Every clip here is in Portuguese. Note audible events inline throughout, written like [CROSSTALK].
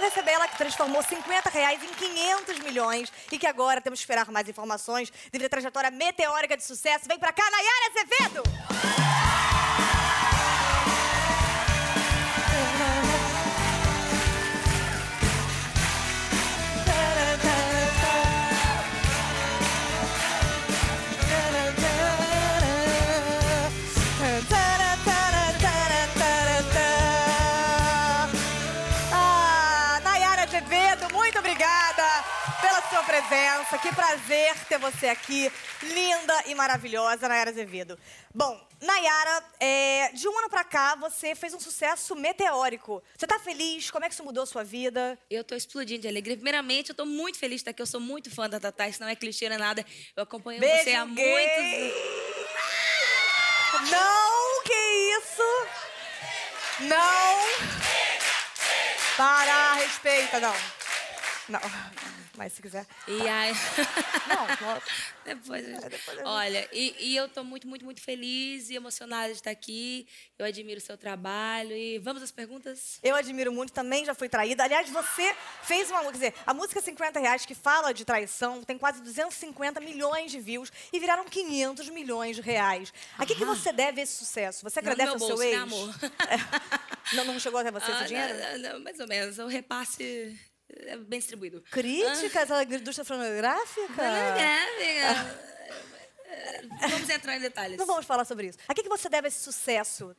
Vamos receber ela que transformou 50 reais em 500 milhões e que agora temos que esperar mais informações devido à trajetória meteórica de sucesso. Vem pra cá, Nayara Azevedo! Presença. Que prazer ter você aqui. Linda e maravilhosa, Nayara Azevedo. Bom, Nayara, é, de um ano pra cá, você fez um sucesso meteórico. Você tá feliz? Como é que isso mudou a sua vida? Eu tô explodindo de alegria. Primeiramente, eu tô muito feliz de estar aqui. Eu sou muito fã da Tatá, isso não é clichê, não é nada. Eu acompanho Beijo você há gay. muitos Não, que isso? Não. Para, respeita, não. Não. Mas se quiser. E aí. [LAUGHS] Não, [LAUGHS] depois, É, depois eu- Olha, e, e eu tô muito, muito, muito feliz e emocionada de estar aqui. Eu admiro o seu trabalho. E vamos às perguntas? Eu admiro muito, também já fui traída. Aliás, você fez uma. Quer dizer, a música 50 reais que fala de traição tem quase 250 milhões de views e viraram 500 milhões de reais. A que, que você deve esse sucesso? Você agradece ao seu bolso, né, ex? amor? [LAUGHS] É. Não, não chegou até você esse Ah, dinheiro? não, não, não, mais ou menos. O repasse é bem distribuído. Críticas à indústria fonográfica? É, Vamos entrar em detalhes. Não vamos falar sobre isso. A que, que você deve esse sucesso?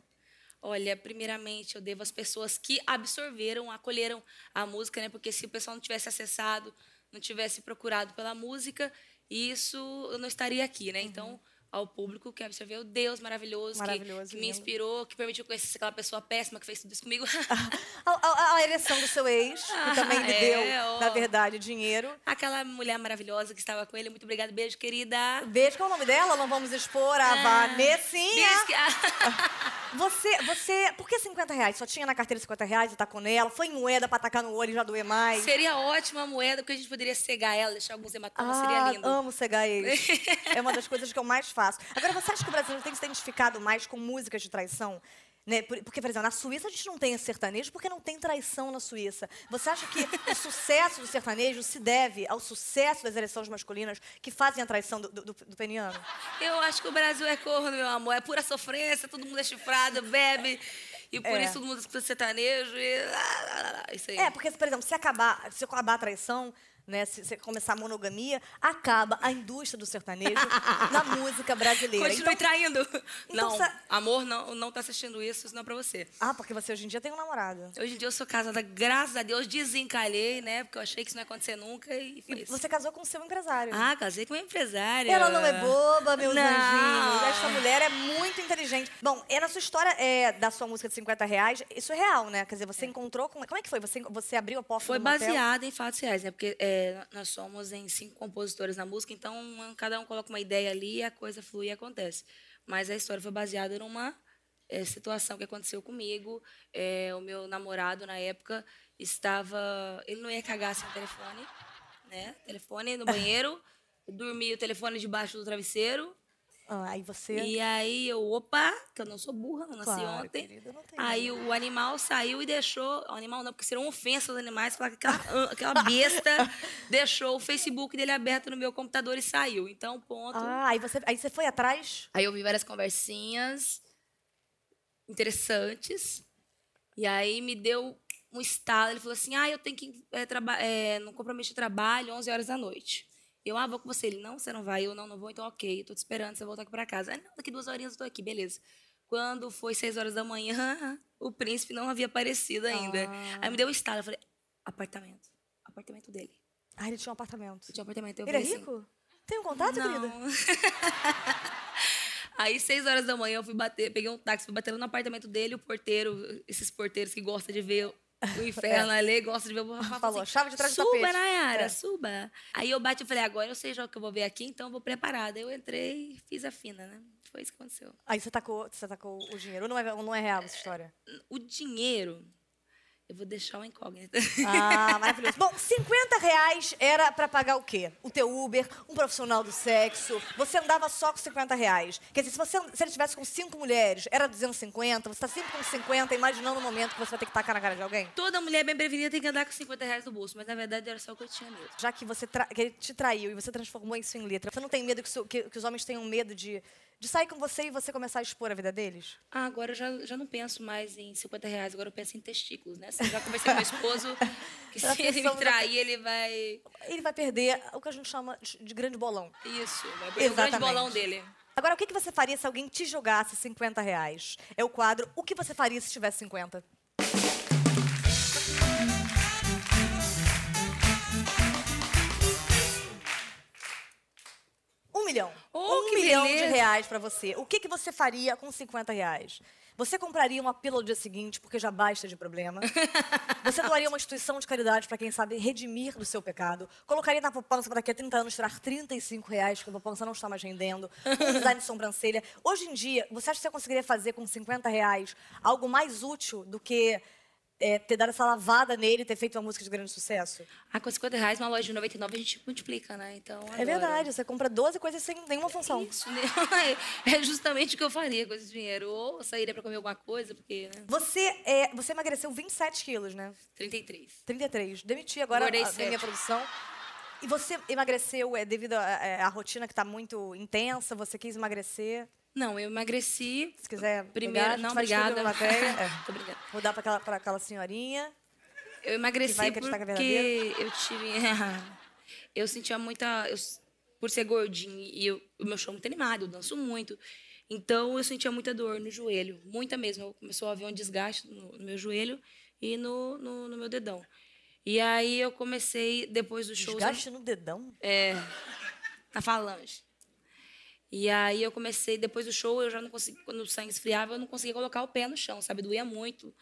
Olha, primeiramente eu devo às pessoas que absorveram, acolheram a música, né? Porque se o pessoal não tivesse acessado, não tivesse procurado pela música, isso eu não estaria aqui, né? Então, ao público que absorveu, Deus maravilhoso, que- Maravilhoso, que, me lindo. inspirou, que permitiu conhecer aquela pessoa péssima que fez tudo isso comigo. [LAUGHS] A, a- a ereção do seu ex, que também lhe É, deu, ó. na verdade, dinheiro. aquela mulher maravilhosa que estava com ele, muito obrigada, beijo, querida. Beijo, qual é o nome dela? Não vamos expor a Ah, Vanessinha. Beijo que... [LAUGHS] Você, você, por que 50 reais? Só tinha na carteira 50 reais e com nela? Foi em moeda pra tacar no olho e já doer mais? Seria ótima a moeda, porque a gente poderia cegar ela, deixar alguns hematomas, Ah, seria lindo. amo cegar ex. [LAUGHS] é uma das coisas que eu mais faço. Agora, você acha que o brasileiro tem se identificado mais com músicas de traição? Né? Por- Porque, por exemplo, na Suíça a gente não tem sertanejo porque não tem traição na Suíça. Você acha que o sucesso do sertanejo se deve ao sucesso das eleições masculinas que fazem a traição do, do, do peniano? Eu acho que o Brasil é corno, meu amor. É pura sofrência, todo mundo é chifrado, bebe. E por É. isso todo mundo escuta sertanejo e... lá, lá, lá, lá, Isso aí. É, porque, por exemplo, se acabar, se acabar a traição, né, se, se começar a monogamia, acaba a indústria do sertanejo [LAUGHS] na música brasileira. Continue Então- traindo. então não, sa- amor, não, não tá assistindo isso, isso não é pra você. Ah, porque você hoje em dia tem um namorado. Hoje em dia eu sou casada, graças a Deus, desencalhei, né? Porque eu achei que isso não ia acontecer nunca e foi E isso. você casou com o seu empresário. Ah, casei com uma empresária. Ela não é boba, meus Não. anjinhos. Esta mulher é muito inteligente. Bom, é na sua história é, da sua música de 50 reais, isso é real, né? Quer dizer, você encontrou. Com... Como é que foi? Você, você abriu a porta Foi baseada em fatos reais, né? Porque é, nós somos em cinco compositores na música, então cada um coloca uma ideia ali e a coisa flui e acontece. Mas a história foi baseada numa é, situação que aconteceu comigo. É, o meu namorado, na época, estava... Ele não ia cagar sem o telefone, né? Telefone no banheiro, [LAUGHS] dormia o telefone debaixo do travesseiro. Ah, aí você. E aí eu, opa, que eu não sou burra, não nasci Claro, ontem. querida, não aí o animal saiu e deixou. O animal não, porque seria uma ofensa aos animais, falar que aquela, aquela besta [LAUGHS] deixou o Facebook dele aberto no meu computador e saiu. Então, ponto. Ah, aí você, aí você foi atrás? Aí eu vi várias conversinhas interessantes. E aí me deu um estalo. Ele falou assim: ah, eu tenho que é, é, no compromisso de trabalho, 11 horas da noite. Eu, ah, vou com você. Ele, não, você não vai. Eu, não, não vou. Então, ok, tô te esperando, você voltar aqui pra casa. Ah, não, daqui duas horinhas eu tô aqui, beleza. Quando foi seis horas da manhã, [LAUGHS] o príncipe não havia aparecido ainda. Ah. Aí me deu um estalo. Eu falei, apartamento. Apartamento dele. Ah, ele tinha um apartamento. Tinha um apartamento. Eu Ele é assim, rico? Tem um contato, não. querida? [LAUGHS] Aí, seis horas da manhã, eu fui bater, peguei um táxi, fui bater no apartamento dele, o porteiro, esses porteiros que gostam de ver [LAUGHS] o inferno ali, gosta de ver o Rafa Falou, assim, chave de trás do Suba, tapete. Nayara, É. suba. Aí eu bati e falei, agora eu sei já o que eu vou ver aqui, então eu vou preparada. Eu entrei e fiz a fina, né? Foi isso que aconteceu. Aí você tacou, você tacou o dinheiro. Ou não é, não é real essa história? O dinheiro, eu vou deixar uma incógnita. Ah, maravilhoso. Bom, 50 reais era pra pagar o quê? O teu Uber, um profissional do sexo. Você andava só com 50 reais. Quer dizer, se, você, se ele estivesse com cinco mulheres, era 250. Você tá sempre com 50, imaginando o momento que você vai ter que tacar na cara de alguém. Toda mulher bem prevenida tem que andar com 50 reais no bolso, mas na verdade era só o que eu tinha mesmo. Já que, você que ele te traiu e você transformou isso em letra, você não tem medo que, que- que os homens tenham medo de, de sair com você e você começar a expor a vida deles? Ah, agora eu já, já não penso mais em 50 reais, agora eu penso em testículos, né? Eu já conversei com meu esposo que se ele me trair, ele vai. Ele vai perder o que a gente chama de grande bolão. Isso, vai perder o grande bolão dele. Agora, o que você faria se alguém te jogasse 50 reais? É o quadro O que você faria se tivesse 50? Milhão. Oh, um milhão beleza. de reais pra você. O que, que você faria com 50 reais? Você compraria uma pílula no dia seguinte, porque já basta de problema. [LAUGHS] Você doaria uma instituição de caridade para quem sabe redimir do seu pecado. Colocaria na poupança para daqui a 30 anos tirar 35 reais, porque a poupança não está mais rendendo. Um [LAUGHS] design de sobrancelha. Hoje em dia, você acha que você conseguiria fazer com 50 reais algo mais útil do que é, ter dado essa lavada nele ter feito uma música de grande sucesso? Ah, com 50 reais, uma loja de 99 a gente multiplica, né? Então. É verdade, você compra 12 coisas sem nenhuma função. Isso, né? [LAUGHS] É justamente o que eu faria com esse dinheiro. Ou sairia pra comer alguma coisa, porque, né? Você, é, você emagreceu 27 quilos, né? 33. 33. Demiti agora a, a minha produção. E você emagreceu é, devido à rotina que está muito intensa? Você quis emagrecer? Não, eu emagreci. Se quiser Primeiro, pegar, não, obrigada. plateia. [LAUGHS] É. Tô brincando. Vou dar para aquela, pra aquela senhorinha. Eu emagreci Que é porque eu tive. [LAUGHS] eu sentia muita. eu- por ser gordinho e eu- o meu show é muito animado, eu danço muito. Então eu sentia muita dor no joelho, muita mesmo. Eu começou a haver um desgaste no, no meu joelho e no, no, no meu dedão. E aí eu comecei, depois do show. Desgaste no dedão? É, na falange. E aí eu comecei, depois do show, eu já não conseguia, quando o sangue esfriava, eu não conseguia colocar o pé no chão, sabe? Doía muito.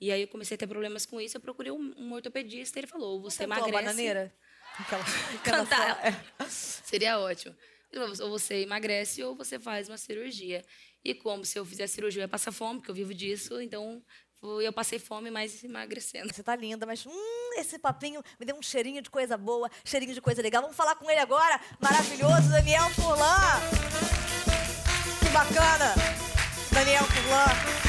E aí eu comecei a ter problemas com isso, eu procurei um, um ortopedista, ele falou, você a emagrece... bananeira? Aquela, [LAUGHS] Cantar. aquela só- é. [LAUGHS] Seria ótimo. Ele falou, ou você emagrece ou você faz uma cirurgia. E como se eu fizer cirurgia, eu ia passar fome, porque eu vivo disso, então eu passei fome, mas emagrecendo. Você tá linda, mas hum, esse papinho me deu um cheirinho de coisa boa, cheirinho de coisa legal. Vamos falar com ele agora. Maravilhoso, Daniel Furlan. Que bacana. Daniel Furlan.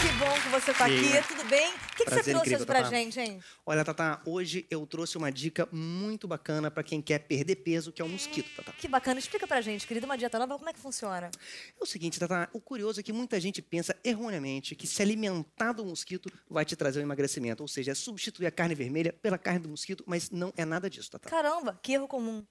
Que bom que você tá aqui. Tudo bem? O que, que você trouxe incrível, hoje pra gente, hein? Olha, Tatá, hoje eu trouxe uma dica muito bacana para quem quer perder peso, que é o mosquito, Tatá. Que bacana. Explica pra gente, querida, uma dieta nova, como é que funciona? É o seguinte, Tatá, o curioso é que muita gente pensa erroneamente que se alimentar do mosquito vai te trazer um emagrecimento, ou seja, é substituir a carne vermelha pela carne do mosquito, mas não é nada disso, Tatá. Caramba, que erro comum.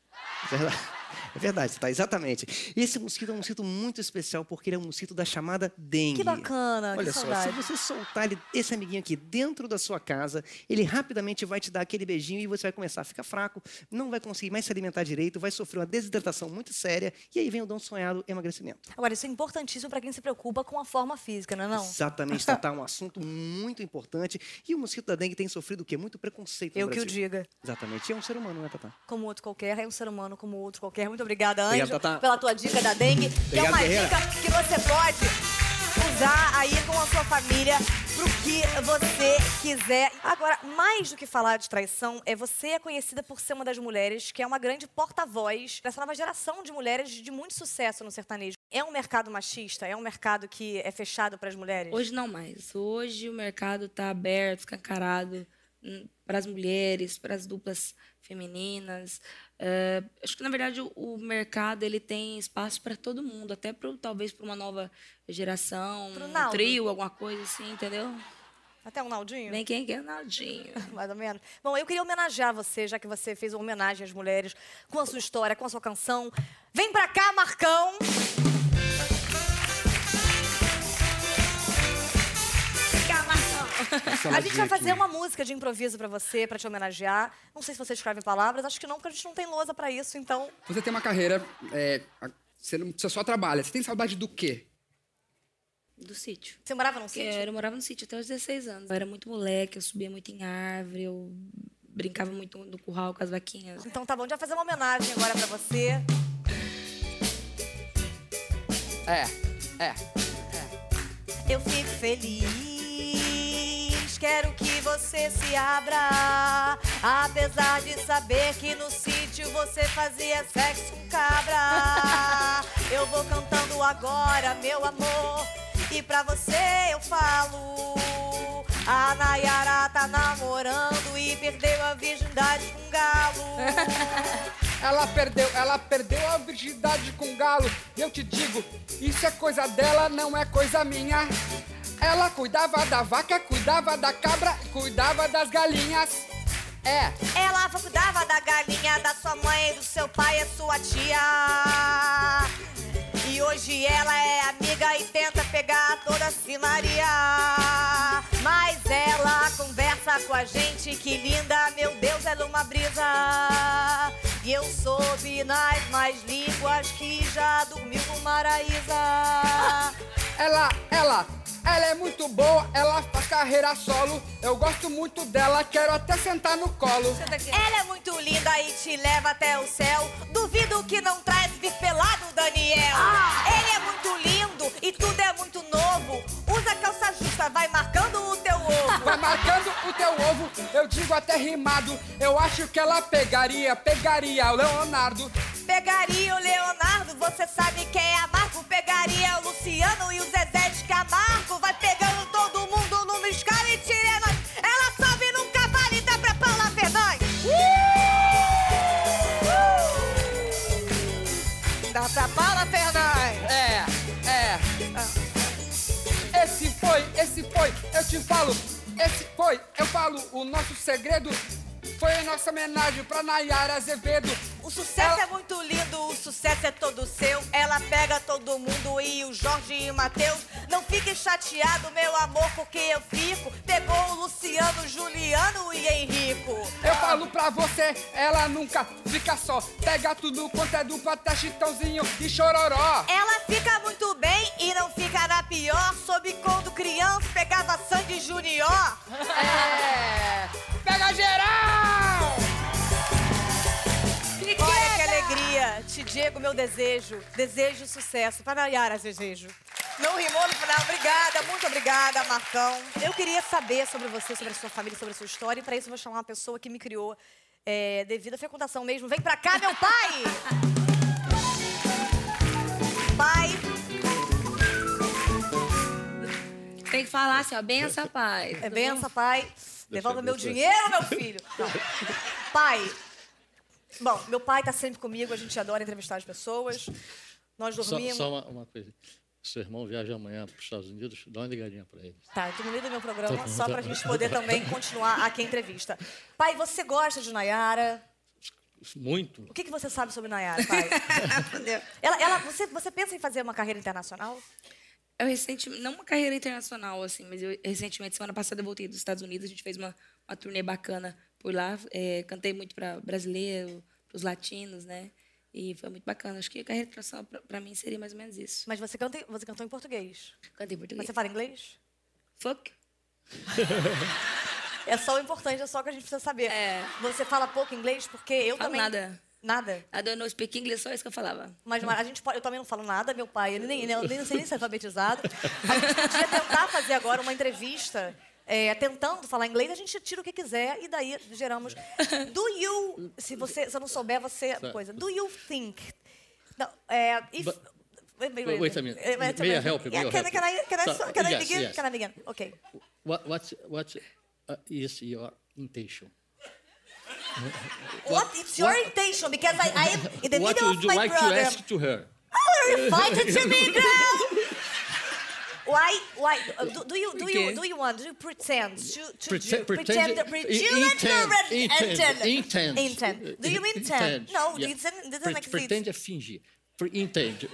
É verdade, [LAUGHS] é verdade, Tatá, exatamente. Esse mosquito é um mosquito muito especial porque ele é um mosquito da chamada dengue. Que bacana, Olha que só, saudade. se você soltar ele- esse amiguinho aqui dentro da sua casa, ele rapidamente vai te dar aquele beijinho e você vai começar a ficar fraco, não vai conseguir mais se alimentar direito, vai sofrer uma desidratação muito séria e aí vem o dom sonhado emagrecimento. Agora, isso é importantíssimo pra quem se preocupa com a forma física, não é não? Exatamente, Tatá, [LAUGHS] um assunto muito importante. E o mosquito da dengue tem sofrido o quê? Muito preconceito no Eu que o Brasil. diga. Exatamente, e é um ser humano, né, Tatá? Como outro qualquer, é um ser humano como outro qualquer. Muito obrigada, Anjo, Obrigado, pela tua dica da dengue. que é Obrigado, uma guerreira. dica que você pode usar aí com a sua família pro que você quiser. Agora, mais do que falar de traição, é você é conhecida por ser uma das mulheres que é uma grande porta-voz dessa nova geração de mulheres de muito sucesso no sertanejo. É um mercado machista? É um mercado que é fechado para as mulheres? Hoje não mais. Hoje o mercado está aberto, escancarado para as mulheres, para as duplas femininas. É, acho que na verdade o, o mercado ele tem espaço para todo mundo, até pro, talvez para uma nova geração, um trio, alguma coisa assim, entendeu? Até um Naldinho? Vem quem quer, Naldinho. [LAUGHS] Mais ou menos. Bom, eu queria homenagear você, já que você fez uma homenagem às mulheres, com a sua história, com a sua canção. Vem pra cá, Marcão! A gente vai fazer uma música de improviso pra você, pra te homenagear. Não sei se você escreve palavras, acho que não, porque a gente não tem lousa pra isso, então. Você tem uma carreira, é, a- você, não, você só trabalha. Você tem saudade do quê? do sítio. Você morava num Porque sítio? eu morava no sítio até os 16 anos. Eu era muito moleque, eu subia muito em árvore, eu brincava muito no curral com as vaquinhas. Então tá bom, a gente vai fazer uma homenagem agora pra você. É, é. Eu fico feliz, quero que você se abra. Apesar de saber que no sítio você fazia sexo com cabra. Eu vou cantando agora, meu amor, e pra você eu falo. A Nayara tá namorando e perdeu a virgindade com galo. [LAUGHS] Ela perdeu, ela perdeu a virgindade com galo. E eu te digo, isso é coisa dela, não é coisa minha. Ela cuidava da vaca, cuidava da cabra, cuidava das galinhas. É, Ela cuidava da galinha da sua mãe, do seu pai e sua tia. E hoje ela é amiga e tenta pegar toda a Simaria. Mas ela conversa com a gente, que linda, meu Deus, ela é uma brisa. E eu soube nas mais línguas que já dormiu com Maraísa. ela, ela, ela é muito boa, ela faz carreira solo. Eu gosto muito dela, quero até sentar no colo. Ela é muito linda e te leva até o céu. Duvido que não traz pelado, Daniel. Ele é muito lindo e tudo é muito novo. Usa calça justa, vai marcando o teu ovo. Vai marcando o teu ovo, eu digo até rimado. Eu acho que ela pegaria, pegaria o Leonardo. Pegaria o Leonardo, você sabe quem é a Marco. Pegaria o Luciano e o Zezé de Camargo. Vai pegando todo mundo numa escala e tira nós. Ela sobe num cavalo e dá pra Paula Fernandes. Dá pra Paula Fernandes. É, é. Esse foi, esse foi, eu te falo. Esse foi, eu falo, o nosso segredo foi a nossa homenagem pra Nayara Azevedo. O sucesso Ela- é muito lindo, o sucesso é todo seu. Ela pega todo mundo e o Jorge e o Matheus. Não fique chateado, meu amor, porque eu fico. Pegou o Luciano, Juliano e Henrico. Eu falo pra você, ela nunca fica só. Pega tudo quanto é dupla, até chitãozinho e chororó. Ela fica muito bem e não fica na pior. Soube quando criança pegava Sandy Junior. É, pega geral! Alegria. Te digo meu desejo. Desejo sucesso. Para Nayara, desejo. Não rimou no final. Obrigada, muito obrigada, Marcão. Eu queria saber sobre você, sobre a sua família, sobre a sua história. E para isso eu vou chamar uma pessoa que me criou é, devido à fecundação mesmo. Vem pra cá, meu pai! pai, Tem que falar assim, ó, benção, pai. é benção, pai. Devolva meu dinheiro, meu filho. Não. [LAUGHS] Pai, bom, meu pai tá sempre comigo. A gente adora entrevistar as pessoas. Nós Só, dormimos. só uma, uma coisa. Seu irmão viaja amanhã para os Estados Unidos, dá uma ligadinha para ele. Tá, tu no meio do meu programa, Tá só tá pra bom. gente poder também continuar aqui a entrevista. Pai, você gosta de Nayara? Muito. O que, que você sabe sobre Nayara, pai? ela, ela, você, você pensa em fazer uma carreira internacional? Eu recentemente, não uma carreira internacional, assim, mas eu recentemente, semana passada, eu voltei dos Estados Unidos, a gente fez uma, uma turnê bacana por lá. é, cantei muito para brasileiro, para os latinos, né? E foi muito bacana. Acho que a carreira internacional, para mim, seria mais ou menos isso. Mas você, canta, em- você cantou em português. Cantei Mas português. você fala inglês? Fuck. É só o importante, é só o que a gente precisa saber. É. Você fala pouco inglês? Porque eu Falo também... nada. Nada? I don't know speak English, só isso que eu falava. Mas mas a gente pode, eu também não falo nada, meu pai, ele nem, eu nem não sei nem ser alfabetizado. A gente podia tentar fazer agora uma entrevista é, tentando falar inglês, a gente tira o que quiser e daí geramos. [LAUGHS] Do you, se você se eu não souber, você coisa. Do you think? Não, é, if, But- wait, wait, wait a minute. Eh, wait a May I help you? May Yeah, I can, help can I you? can I So, can I yes, begin? yes. Can I begin? Okay. What, what, what uh, is your intention? What is your intention? Because I, I am in the what middle would of you my like program. to ask to her? Oh, you fighting to me, girl? [LAUGHS] Why? Why? uh, Do, do you? Do you? Do you want? Do you pretend to to Pretend- do, pretend- pretend? pre- in- you intend, intend, intend, intend, intend. intend. Do you intend? intend, No, yeah. it doesn't, it doesn't Pre- exist. Pretende é fingir. Pre- Entende. [LAUGHS]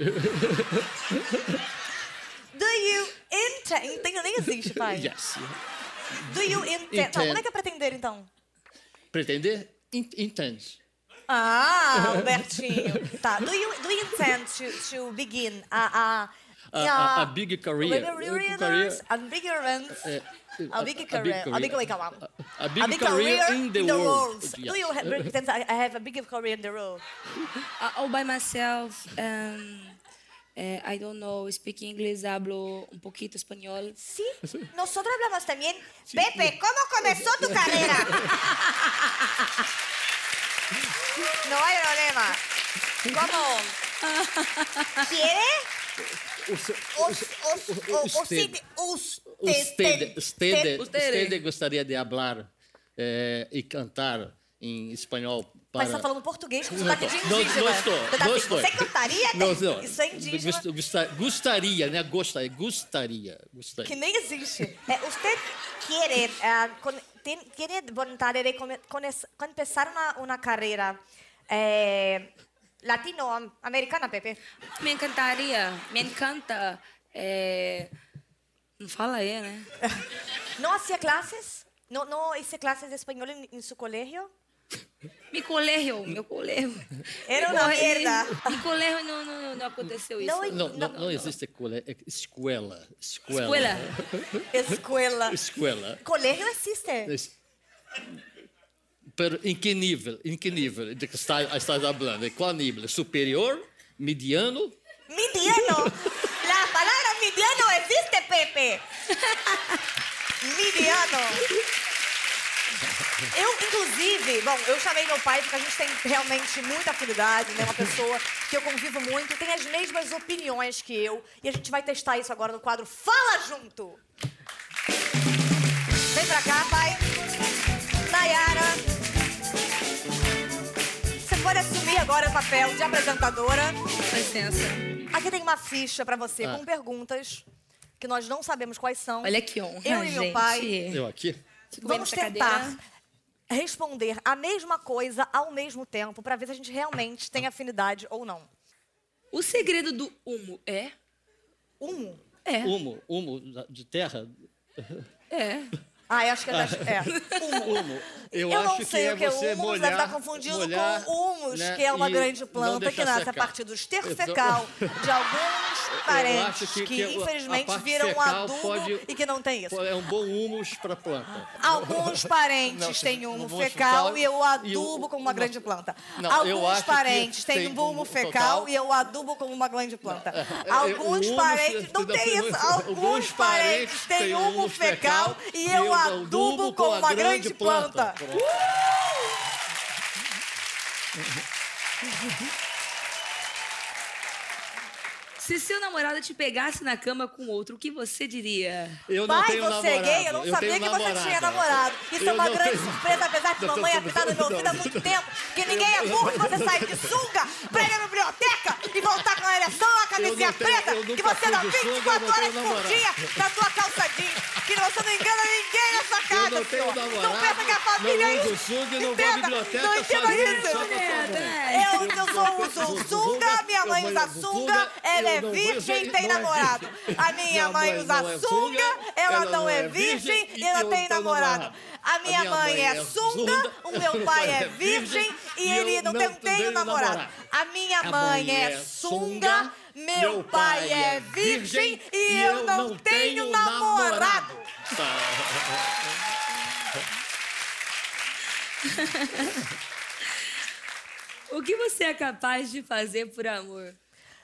Do you intend? Entendo, nem existe, [LAUGHS] pai. yes. Do you intend? Não, Intend. como é que é pretender, então? Pretender? In- Intende. Ah, Albertinho. tá. Do you, do you intend to, to begin a, a, a, Yeah. a, a big career. Uh, really career. A big event. A big career. A big, like, a, a a big, big career, in the, world. Do Yes. you have, [LAUGHS] I I have a big career in the world? Uh, all by myself. Um, eh, I don't know, speak English, hablo un poquito español. Sí, nosotros hablamos también. Pepe, ¿cómo comenzó tu [LAUGHS] carrera? No hay problema. ¿Cómo? [LAUGHS] ¿Quiere? Os, os, os, os, Usted. os, Usted, usted, Usted. usted gostaria de falar eh, e cantar em espanhol Mas para... você tá falando português com sotaque de Não, indígena. não estou, Você tá não assim, estou. Você cantaria? Não, não. Isso é indígena. Gosta- Gostaria, né? Gostaria, gostaria, gostaria. Que nem existe. É, usted quiere, eh, con- ten- tiene vontade de come- começar uma, uma carreira eh, latino-americana, Pepe? Me encantaria, me encanta. eh, não fala aí, né? [LAUGHS] ¿No hacía clases? ¿No, no hice clases de español en, en su colegio? Mi colégio, meu colégio. Era uma merda. Mi colégio não, não, não aconteceu isso. Não, Não, não, Não, não existe cole... é escola. Escola. Escola. Escuela. Escola. Colegio existe. Es- Pero em que nível? Em que nível de que está, estás falando? Qual nível? Superior? Mediano? Midiano. La palabra midiano existe, Pepe. Midiano. Eu, inclusive, bom, eu chamei meu pai porque a gente tem realmente muita afinidade, né? Uma pessoa que eu convivo muito, tem as mesmas opiniões que eu. E a gente vai testar isso agora no quadro Fala Junto. Vem pra cá, pai. Nayara. Pode assumir agora o papel de apresentadora. Com licença. Aqui tem uma ficha pra você Ah. com perguntas que nós não sabemos quais são. Olha que honra, Eu e gente. meu pai. Eu aqui? Fico bem Vamos nessa tentar cadeira. responder a mesma coisa ao mesmo tempo pra ver se a gente realmente tem afinidade ou não. O segredo do humo é? Um. É. Humo, humo da- de terra? É. [LAUGHS] Ah, eu acho que é. das- é. Humo. Eu, Eu não sei é o que é você humus, molhar, deve estar confundindo molhar, com humus, né, que é uma grande planta que nasce a secar. partir do esterco Então- fecal de alguns parentes que, que- que a- a infelizmente viram um adubo pode- e que não tem isso. É um bom humus para a planta. Alguns [LAUGHS] parentes Não, têm humo fecal e eu adubo como uma grande planta. Não, Alguns parentes têm um humo fecal e eu adubo como uma grande planta. Alguns parentes. Não tem isso. Alguns parentes têm humo fecal e eu adubo com uma grande planta. Se seu namorado te pegasse na cama com outro, o que você diria? Eu não Pai, tenho você é namorado. gay? Eu não sabia tenho que você namorada. tinha namorado. Isso é Eu uma não grande tenho- surpresa, apesar de Não, mamãe apitar no meu ouvido há muito tempo. Que ninguém é burro que você sai de sunga pra ir na biblioteca e voltar com a ereção, a camisinha preta, eu que você dá fui de sunga, 24 eu não horas por dia na tua calça jeans. Que você não engana ninguém Eu não tenho namorado, Não pensa que a família não é uso isso. sunga e não vou à biblioteca Não entenda isso. a mãe. Eu, eu sou uso sunga, minha mãe usa uso sunga, ela é não vou- virgem e tem não é namorado. A minha Minha mãe mãe usa não é sunga, ela não é virgem e ela tem namorado. namorado. A minha mãe é sunga, o meu pai é virgem e ele não tem tenho namorado. A minha mãe é sunga, meu pai é virgem e eu não tenho namorado. [LAUGHS] O que você é capaz de fazer por amor?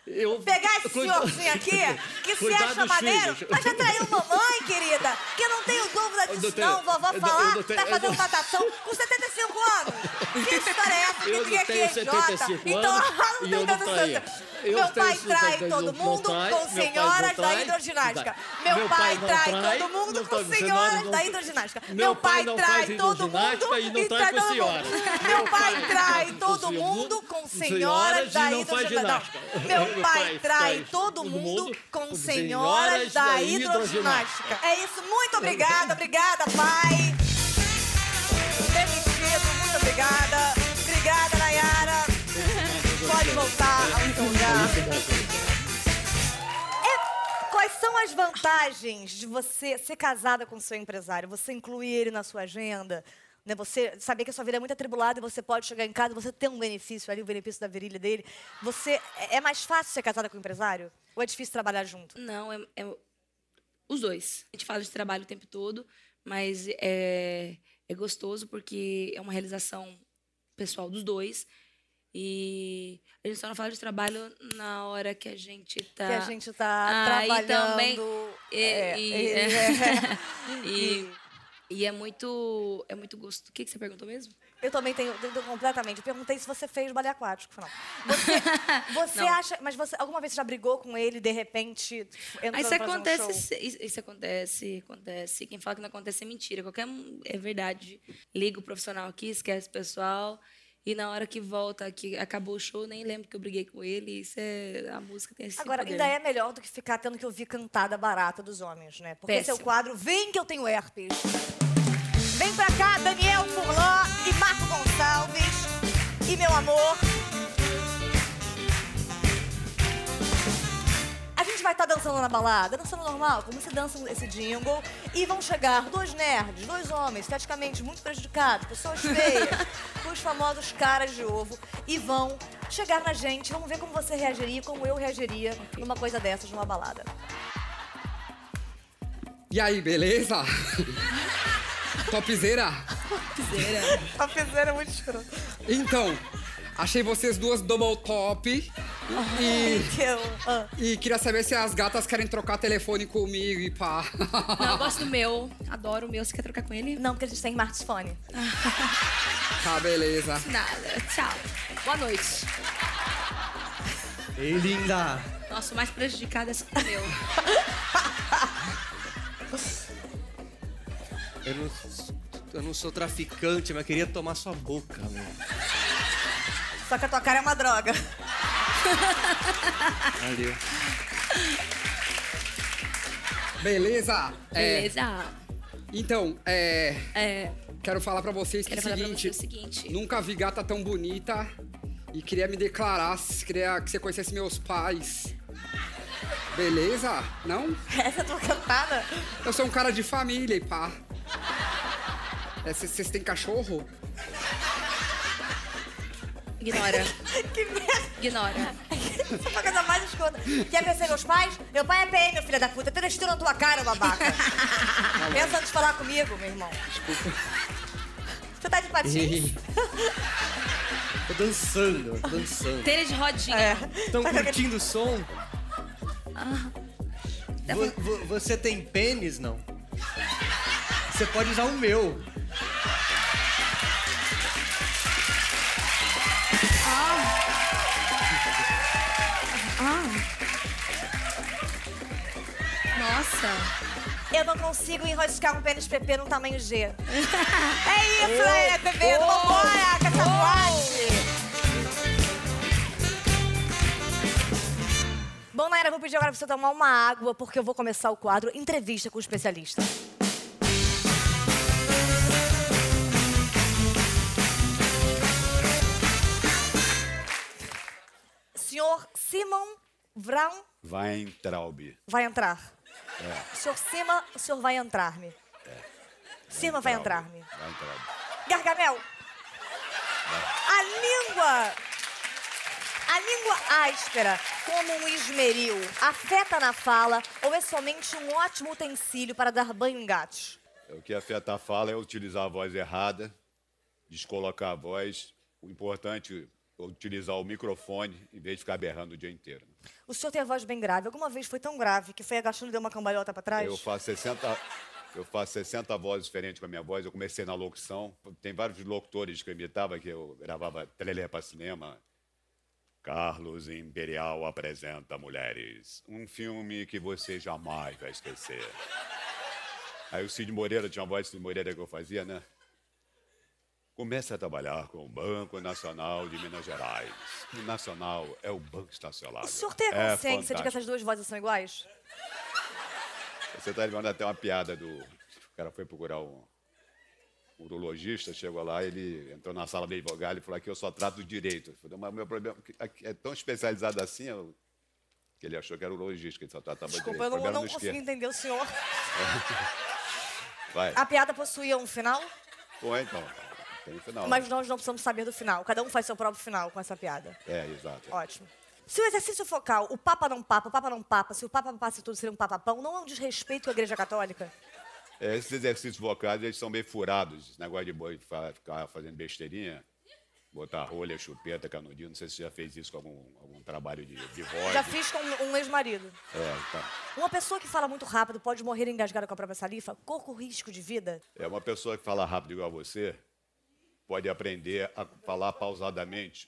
Eu, Pegar esse Cuida- senhorzinho aqui, que se acha maneiro, filhos. mas já traiu mamãe, querida. Que eu não tenho dúvida disso, tenho- não. Vovó falar, tenho- tá fazendo natação com 75 anos. [LAUGHS] Que história é essa? Que ninguém aqui tenho é idiota. 75 Então, [LAUGHS] não eu não tanto santo. Eu Meu pai tenho- trai todo mundo com senhoras da hidroginástica. Meu pai trai todo mundo com senhoras da hidroginástica. Meu pai trai todo mundo e trai todo mundo. Meu pai trai todo mundo com senhoras da hidroginástica. ginástica. Meu Meu pai trai todo mundo com senhoras da hidroginástica. É isso, muito obrigada, obrigada, pai. Demitido, muito obrigada. Obrigada, Nayara. Pode voltar ao seu lugar. É, quais são as vantagens de você ser casada com seu empresário? Você incluir ele na sua agenda? Né? Você saber que a sua vida é muito atribulada e você pode chegar em casa e você ter um benefício ali, o benefício da virilha dele. Você é é mais fácil ser casada com um empresário? Ou é difícil trabalhar junto? Não, é, é os dois. A gente fala de trabalho o tempo todo, mas é, é gostoso porque é uma realização pessoal dos dois. E a gente só não fala de trabalho na hora que a gente tá. Que a gente tá Ah, e trabalhando. também- E, é, e- e- [LAUGHS] é. e, e é muito. É muito gosto. O que, que você perguntou mesmo? Eu também tenho, tenho completamente. Eu perguntei se você fez balé aquático. Não. [LAUGHS] Você, você Não. acha. Mas você alguma vez você já brigou com ele de repente? Mas isso um acontece, se- isso, isso acontece, acontece. Quem fala que não acontece é mentira. Qualquer um- é verdade. Liga o profissional aqui, esquece o pessoal. E na hora que volta, que acabou o show, nem lembro que eu briguei com ele. Isso é. A música tem esse Agora, poder. ainda é melhor do que ficar tendo que ouvir cantada barata dos homens, né? Porque esse é o Péssimo. quadro Vem que eu tenho herpes. Vem pra cá, Daniel Furlan e Marco Gonçalves. E meu amor. Gente vai estar dançando na balada, dançando normal, como se dança esse jingle. E vão chegar dois nerds, dois homens, esteticamente muito prejudicados, pessoas feias, com [LAUGHS] os famosos caras de ovo. E vão chegar na gente, vamos ver como você reagiria, como eu reagiria numa coisa dessas, numa balada. E aí, beleza? Topzera? A fizeram é muito escroto. Então, achei vocês duas double top. E, [LAUGHS] ah. e queria saber se as gatas querem trocar telefone comigo e pá. Não, eu gosto do [LAUGHS] meu. Adoro o meu. Você quer trocar com ele? Não, porque a gente tem smartphone. [LAUGHS] Tá, beleza. Nada. Tchau. Boa noite. Ei, linda! Nossa, o mais prejudicado é o meu. Eu não, eu não sou traficante, mas queria tomar sua boca. Só que a tua cara é uma droga. [LAUGHS] Valeu. Beleza? É, Beleza? então, é, É, quero falar pra vocês que é quero o pra seguinte. você o seguinte. Nunca vi gata tão bonita e queria me declarar, queria que você conhecesse meus pais. Beleza? Não? [LAUGHS] Essa é a tua cantada? Eu sou um cara de família e pá. É, Vocês têm cachorro? Ignora. [LAUGHS] Que merda. Ignora. Essa é a coisa mais escrota. Quer conhecer meus pais? Meu pai é PM, meu filho da puta. Tem textura na tua cara, babaca. [LAUGHS] Pensa antes de falar comigo, meu irmão. Desculpa. Você tá de patins? [LAUGHS] Tô dançando, tô dançando. Telha de rodinha. É. Estão curtindo o som? Tá Vo- vo- você tem pênis, não? Você pode usar o meu. Eu não consigo enroscar um pênis PP no tamanho G. [LAUGHS] é isso, é, bebê. Vambora, com essa boate. Bom, Naira, vou pedir agora pra você tomar uma água, porque eu vou começar o quadro Entrevista com o Especialista. Senhor Simon Brown Weintraub. vai entrar. Senhor Sima, o senhor vai entrar-me. Sima vai entrar-me. Weintraub. Gargamel. A língua. A língua áspera, como um esmeril, afeta na fala ou é somente um ótimo utensílio para dar banho em gatos? O que afeta a fala é utilizar a voz errada, descolocar a voz. O importante é utilizar o microfone em vez de ficar berrando o dia inteiro. O senhor tem a voz bem grave. Alguma vez foi tão grave que foi agachando e deu uma cambalhota para trás? Eu faço 60, eu faço 60 vozes diferentes com a minha voz. Eu comecei na locução. Tem vários locutores que eu imitava, que eu gravava trailer para cinema. Carlos Imperial apresenta Mulheres. Um filme que você jamais vai esquecer. Aí o Cid Moreira, tinha uma voz de Cid Moreira que eu fazia, né? Comece a trabalhar com o Banco Nacional de Minas Gerais. O Nacional é o banco estacionário. O senhor tem a É consciência de que essas duas vozes são iguais? Você tá lembrando até uma piada do. O cara foi procurar um urologista, chegou lá, ele entrou na sala do advogado e falou: aqui eu só trato direito. Eu falei, mas meu problema é tão especializado assim, eu- que ele achou que era urologista, que ele só tratava Desculpa, direito. eu não, não consegui entender o senhor. [LAUGHS] Vai. A piada possuía um final? Pô, então, tem final. Mas nós não precisamos saber do final. Cada um faz seu próprio final com essa piada. É, exato. Ótimo. Se o exercício focal, o Papa não papa, o Papa não papa, se o Papa passe tudo, seria um papapão, não é um desrespeito com a Igreja Católica? É, esses exercícios vocais, eles são meio furados. Esse negócio de boi ficar fazendo besteirinha, botar rolha, chupeta, canudinho. Não sei se você já fez isso com algum, algum trabalho de, de voz. Já fiz com um ex-marido. É, tá. Uma pessoa que fala muito rápido pode morrer engasgada com a própria saliva? Corre o risco de vida? É uma pessoa que fala rápido igual a você, pode aprender a falar pausadamente,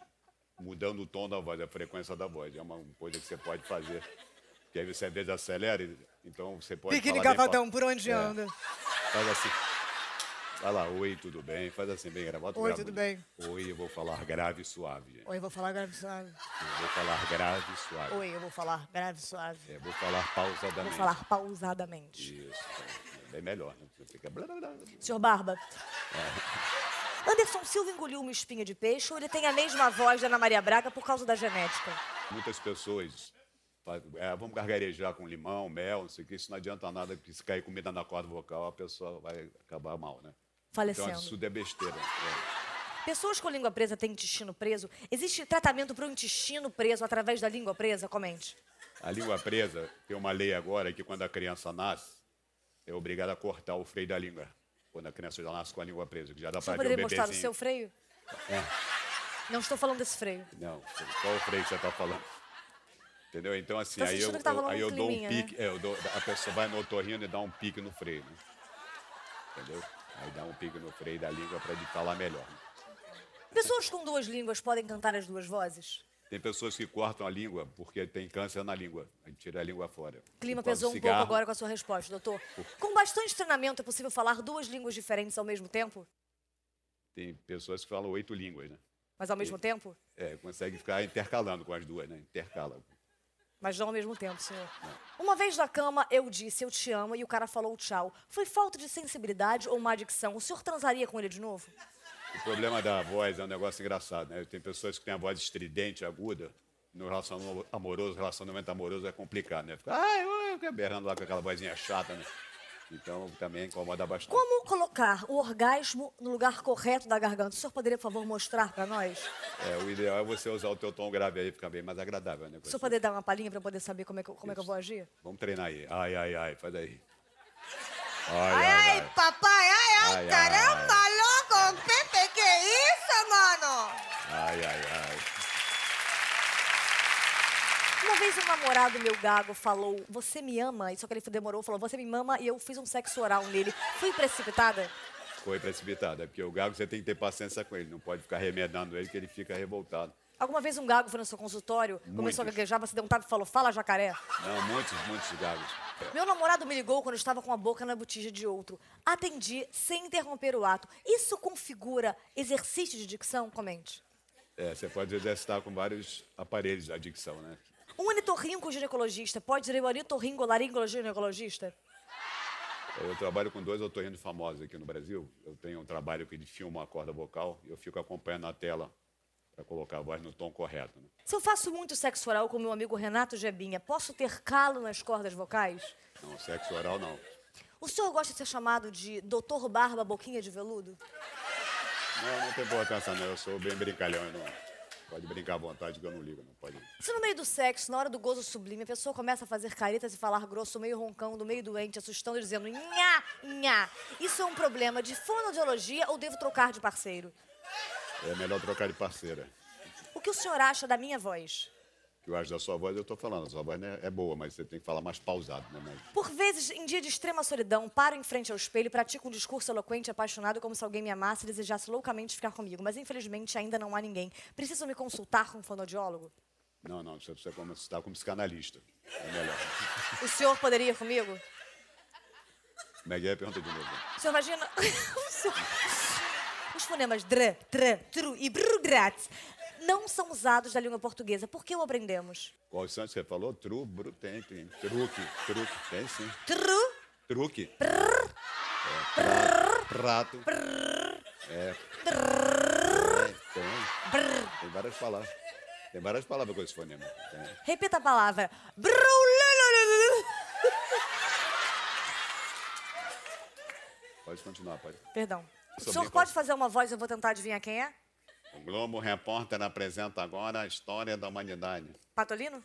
mudando o tom da voz, a frequência da voz. É uma coisa que você pode fazer. Que aí você às vezes acelera, e- então você pode Biquíni pa- por onde É. anda? Faz assim. Vai lá, oi, tudo bem? Faz assim, bem gravado. Oi, tudo bem? Oi, eu vou falar grave e suave. gente. Oi, eu vou falar grave e suave. Eu vou falar grave e suave. Oi, eu vou falar grave e suave. É, vou falar pausadamente. Vou falar pausadamente. Isso. É bem melhor, né? Você fica... Senhor Barba. É. Anderson Silva engoliu uma espinha de peixe ou ele tem a mesma voz da Ana Maria Braga por causa da genética? Muitas pessoas é, vamos gargarejar com limão, mel, não sei o que, isso não adianta nada, porque se cair comida na corda vocal, a pessoa vai acabar mal, né? Falecendo. Então, isso é besteira. É. Pessoas com língua presa têm intestino preso? Existe tratamento para o intestino preso através da língua presa? Comente. A língua presa, tem uma lei agora que quando a criança nasce, é obrigada a cortar o freio da língua. Quando a criança já nasce com a língua presa, que já dá para ver o poderia mostrar o bebezinho. seu freio? É. Não estou falando desse freio. Não, qual o freio que você está falando? Entendeu? Então, assim, aí eu, tá eu- aí eu dou um né? pique, é, eu dou- a pessoa vai no otorrino e dá um pique no freio, né? Entendeu? Aí dá um pique no freio da língua para ele falar melhor. né? Pessoas com duas línguas podem cantar as duas vozes? Tem pessoas que cortam a língua porque tem câncer na língua. Aí tira a língua fora. O clima pesou um cigarro. pouco agora com a sua resposta, doutor. Com bastante treinamento, é possível falar duas línguas diferentes ao mesmo tempo? Tem pessoas que falam oito línguas, né? Mas ao mesmo tempo? É, consegue ficar intercalando com as duas, né? Intercala. Mas não ao mesmo tempo, senhor. Uma vez na cama, eu disse eu te amo e o cara falou tchau. Foi falta de sensibilidade ou má adicção? O senhor transaria com ele de novo? O problema da voz é um negócio engraçado, né? Tem pessoas que têm a voz estridente, aguda. No relacionamento amoroso, relacionamento amoroso é complicado, né? Fica, ai, fica berrando lá com aquela vozinha chata, né? Então também incomoda bastante. Como colocar o orgasmo no lugar correto da garganta? O senhor poderia, por favor, mostrar para nós? É, o ideal é você usar o teu tom grave aí, fica bem mais agradável, né? O senhor poderia dar uma palhinha para eu poder saber como é que, eu- como é que eu vou agir? Vamos treinar aí. Ai, ai, ai, faz aí. Ai, Ai, ai, papai, ai, ai, Ai, caramba, louco, Pepe, que isso, mano? Ai, ai, ai. Uma vez um namorado meu gago falou, você me ama, e só que ele demorou, falou, você me mama, e eu fiz um sexo oral nele. Fui precipitada? Foi precipitada, porque o gago você tem que ter paciência com ele, não pode ficar remedando ele que ele fica revoltado. Alguma vez um gago foi no seu consultório, começou a Muitos. gaguejar, você deu um tapa e falou, fala jacaré. Não, muitos, muitos gagos. É. Meu namorado me ligou quando eu estava com a boca na botija de outro. Atendi sem interromper o ato. Isso configura exercício de dicção? Comente. É, você pode exercitar com vários aparelhos de adicção, né? Um anitorrinco ginecologista pode ser o anitorrinco laringo ginecologista? Eu trabalho com dois otorrinos famosos aqui no Brasil. Eu tenho um trabalho que ele filma a corda vocal e eu fico acompanhando a tela para colocar a voz no tom correto. Né? Se eu faço muito sexo oral com meu amigo Renato Gebinha, posso ter calo nas cordas vocais? Não, sexo oral não. O senhor gosta de ser chamado de Doutor Barba Boquinha de Veludo? Não, não tem importância não. Eu sou bem brincalhão. Não. Pode brincar à vontade que eu não ligo, não pode. Se no meio do sexo, na hora do gozo sublime, a pessoa começa a fazer caretas e falar grosso, meio roncando, meio doente, assustando e dizendo nha, nha, isso é um problema de fonoaudiologia ou devo trocar de parceiro? É melhor trocar de parceira. O que o senhor acha da minha voz? Que eu acho da sua voz, eu estou falando. A sua voz né, é boa, mas você tem que falar mais pausado, né? Mas Por vezes, em dia de extrema solidão, paro em frente ao espelho e pratico um discurso eloquente apaixonado como se alguém me amasse e desejasse loucamente ficar comigo. Mas, infelizmente, ainda não há ninguém. Preciso me consultar com um fonoaudiólogo? não, não. Você precisa estar como psicanalista. É melhor. O senhor poderia ir comigo? Como é que é? Pergunta de novo. O senhor imagina... [LAUGHS] o senhor- Os fonemas dr, tr, tru e brudrat não são usados na língua portuguesa. Por que o aprendemos? Qual que você falou? Tru, bru, tem, tem. Truque, truque. Tem sim. Tru, Truque. É, prato. prato. É. É, tem. Tem várias palavras. Tem várias palavras com esse fonema. Tem. repita a palavra. Pode continuar, pode. Perdão. O senhor pode fazer uma voz, eu vou tentar adivinhar quem é? O Globo Repórter apresenta agora a história da humanidade. Patolino?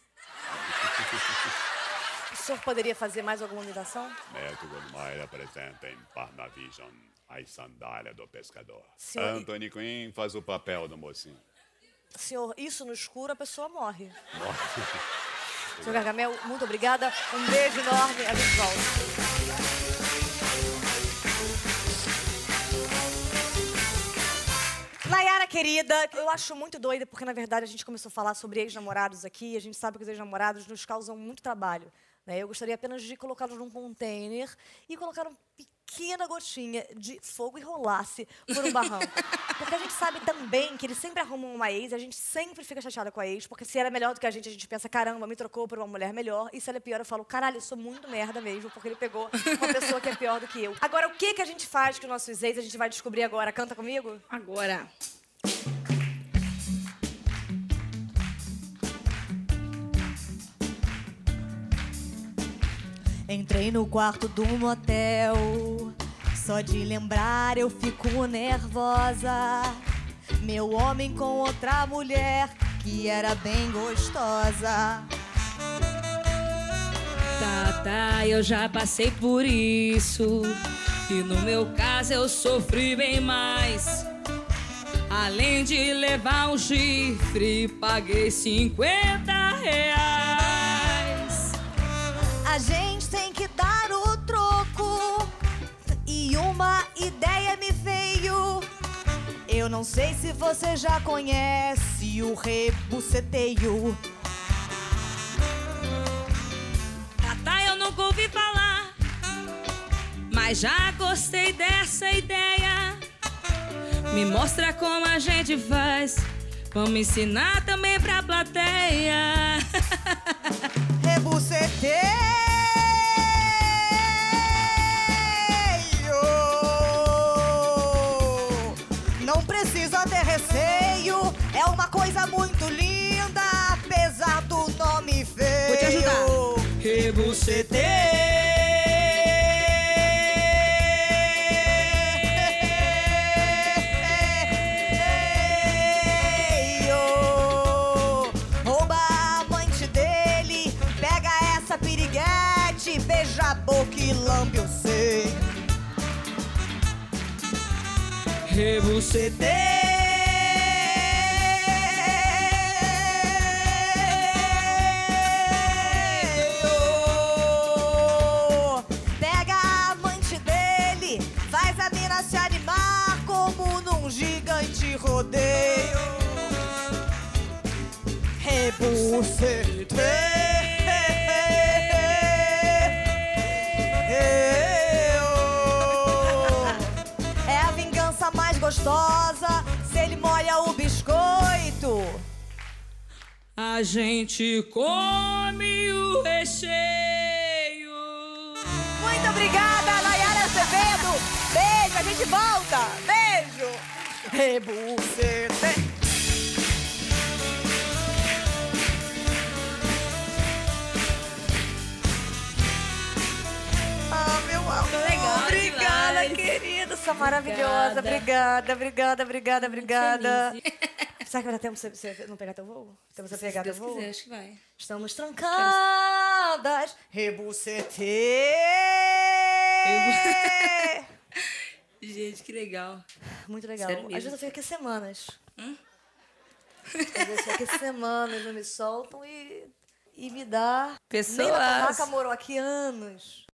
O senhor poderia fazer mais alguma imitação? Neto Goldmeier apresenta em Parnavision as sandálias do pescador. Senhor- Anthony Quinn faz o papel do mocinho. Senhor, isso no escuro a pessoa morre. Senhor Gargamel, muito obrigada. Um beijo enorme. A gente volta. Querida, eu acho muito doida porque, na verdade, a gente começou a falar sobre ex-namorados aqui e a gente sabe que os ex-namorados nos causam muito trabalho. né? Eu gostaria apenas de colocá-los num container e colocar uma pequena gotinha de fogo e rolasse por um barranco. [LAUGHS] Porque a gente sabe também que eles sempre arrumam uma ex e a gente sempre fica chateada com a ex, porque se ela é melhor do que a gente, a gente pensa, caramba, me trocou por uma mulher melhor. E se ela é pior, eu falo, caralho, eu sou muito merda mesmo, porque ele pegou uma pessoa que é pior do que eu. Agora, o que, que a gente faz com os nossos ex, a gente vai descobrir agora. Canta comigo? Agora. Entrei no quarto do motel. Só de lembrar eu fico nervosa. Meu homem com outra mulher que era bem gostosa. Tá, tá, eu já passei por isso. E no meu caso eu sofri bem mais. Além de levar um chifre, paguei 50 reais. Eu não sei se você já conhece o rebuceteio. Tá, tá, eu nunca ouvi falar. Mas já gostei dessa ideia. Me mostra como a gente faz. Vamos ensinar também pra plateia. [LAUGHS] Rebuceteio. Ajudar. Rebuceteio. Rouba a amante dele, pega essa piriguete, beija a boca e lambe o. Rebuceteio. Rebuceteio. É a vingança mais gostosa se ele molha o biscoito. A gente come o recheio. Muito obrigada, Nayara Azevedo. Beijo, a gente volta. Beijo. Rebucete. Você maravilhosa. Obrigada, obrigada, obrigada, obrigada. [LAUGHS] Será que vai dar tempo pra você não pegar teu voo? Temos a Se pegar teu voo? quiser, acho que vai. Estamos trancadas. Rebucete. [LAUGHS] Gente, que legal. Muito legal. Sério Às vezes eu fico aqui semanas. Às vezes eu fico aqui [LAUGHS] semanas, não me soltam e, e me dá. Pessoas. Nina Tanaka morou aqui anos.